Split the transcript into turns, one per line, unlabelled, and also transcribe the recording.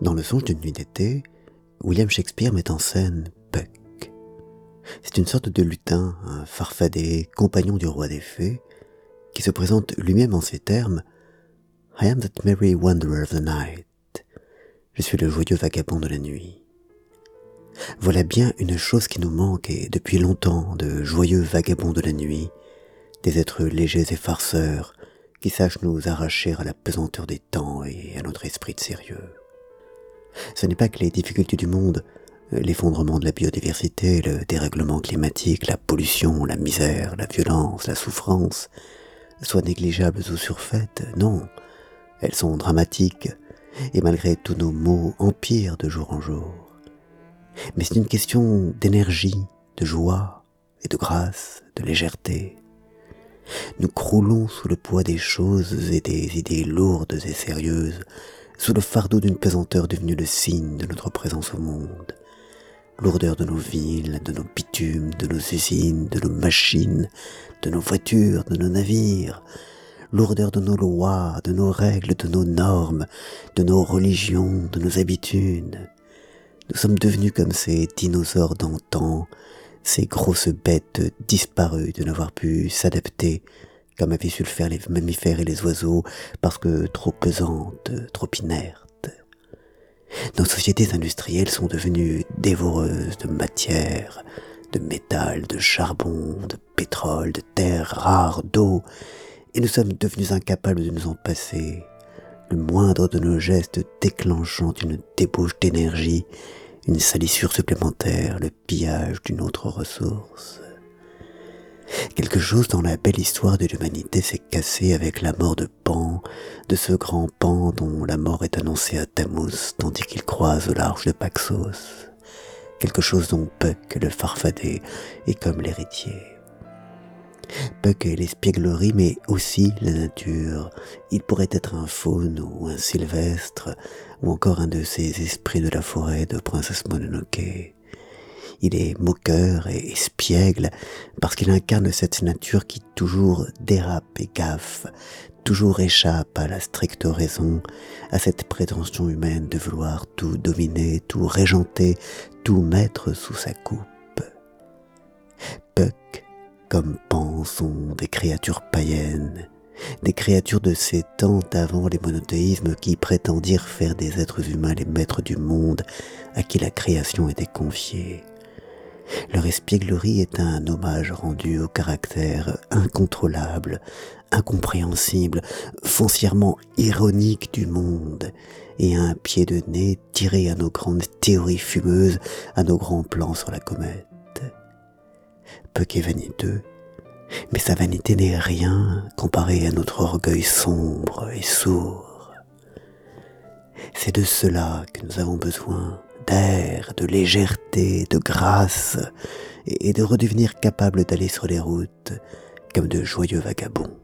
Dans le songe d'une nuit d'été, William Shakespeare met en scène Puck. C'est une sorte de lutin, un farfadet, compagnon du roi des fées, qui se présente lui-même en ces termes I am that merry wanderer of the night. Je suis le joyeux vagabond de la nuit. Voilà bien une chose qui nous manque et depuis longtemps de joyeux vagabonds de la nuit, des êtres légers et farceurs qui sachent nous arracher à la pesanteur des temps et à notre esprit de sérieux. Ce n'est pas que les difficultés du monde, l'effondrement de la biodiversité, le dérèglement climatique, la pollution, la misère, la violence, la souffrance, soient négligeables ou surfaites, non, elles sont dramatiques, et malgré tous nos maux empirent de jour en jour. Mais c'est une question d'énergie, de joie et de grâce, de légèreté. Nous croulons sous le poids des choses et des idées lourdes et sérieuses, sous le fardeau d'une pesanteur devenue le signe de notre présence au monde. Lourdeur de nos villes, de nos bitumes, de nos usines, de nos machines, de nos voitures, de nos navires, lourdeur de nos lois, de nos règles, de nos normes, de nos religions, de nos habitudes. Nous sommes devenus comme ces dinosaures d'antan, ces grosses bêtes disparues de n'avoir pu s'adapter comme avaient su le faire les mammifères et les oiseaux, parce que trop pesantes, trop inertes. Nos sociétés industrielles sont devenues dévoreuses de matière, de métal, de charbon, de pétrole, de terres rares, d'eau, et nous sommes devenus incapables de nous en passer, le moindre de nos gestes déclenchant une débauche d'énergie, une salissure supplémentaire, le pillage d'une autre ressource. Quelque chose dans la belle histoire de l'humanité s'est cassé avec la mort de Pan, de ce grand Pan dont la mort est annoncée à Tammuz tandis qu'il croise au large de Paxos. Quelque chose dont Puck, le farfadet, est comme l'héritier. Puck est l'espièglerie, mais aussi la nature. Il pourrait être un faune ou un sylvestre, ou encore un de ces esprits de la forêt de Princesse Mononoke. Il est moqueur et espiègle parce qu'il incarne cette nature qui toujours dérape et gaffe, toujours échappe à la stricte raison, à cette prétention humaine de vouloir tout dominer, tout régenter, tout mettre sous sa coupe. Puck comme Pan sont des créatures païennes, des créatures de ces temps avant les monothéismes qui prétendirent faire des êtres humains les maîtres du monde à qui la création était confiée. Leur espièglerie est un hommage rendu au caractère incontrôlable, incompréhensible, foncièrement ironique du monde, et un pied de nez tiré à nos grandes théories fumeuses, à nos grands plans sur la comète peu qu'est vaniteux, mais sa vanité n'est rien comparé à notre orgueil sombre et sourd. C'est de cela que nous avons besoin, d'air, de légèreté, de grâce, et de redevenir capables d'aller sur les routes comme de joyeux vagabonds.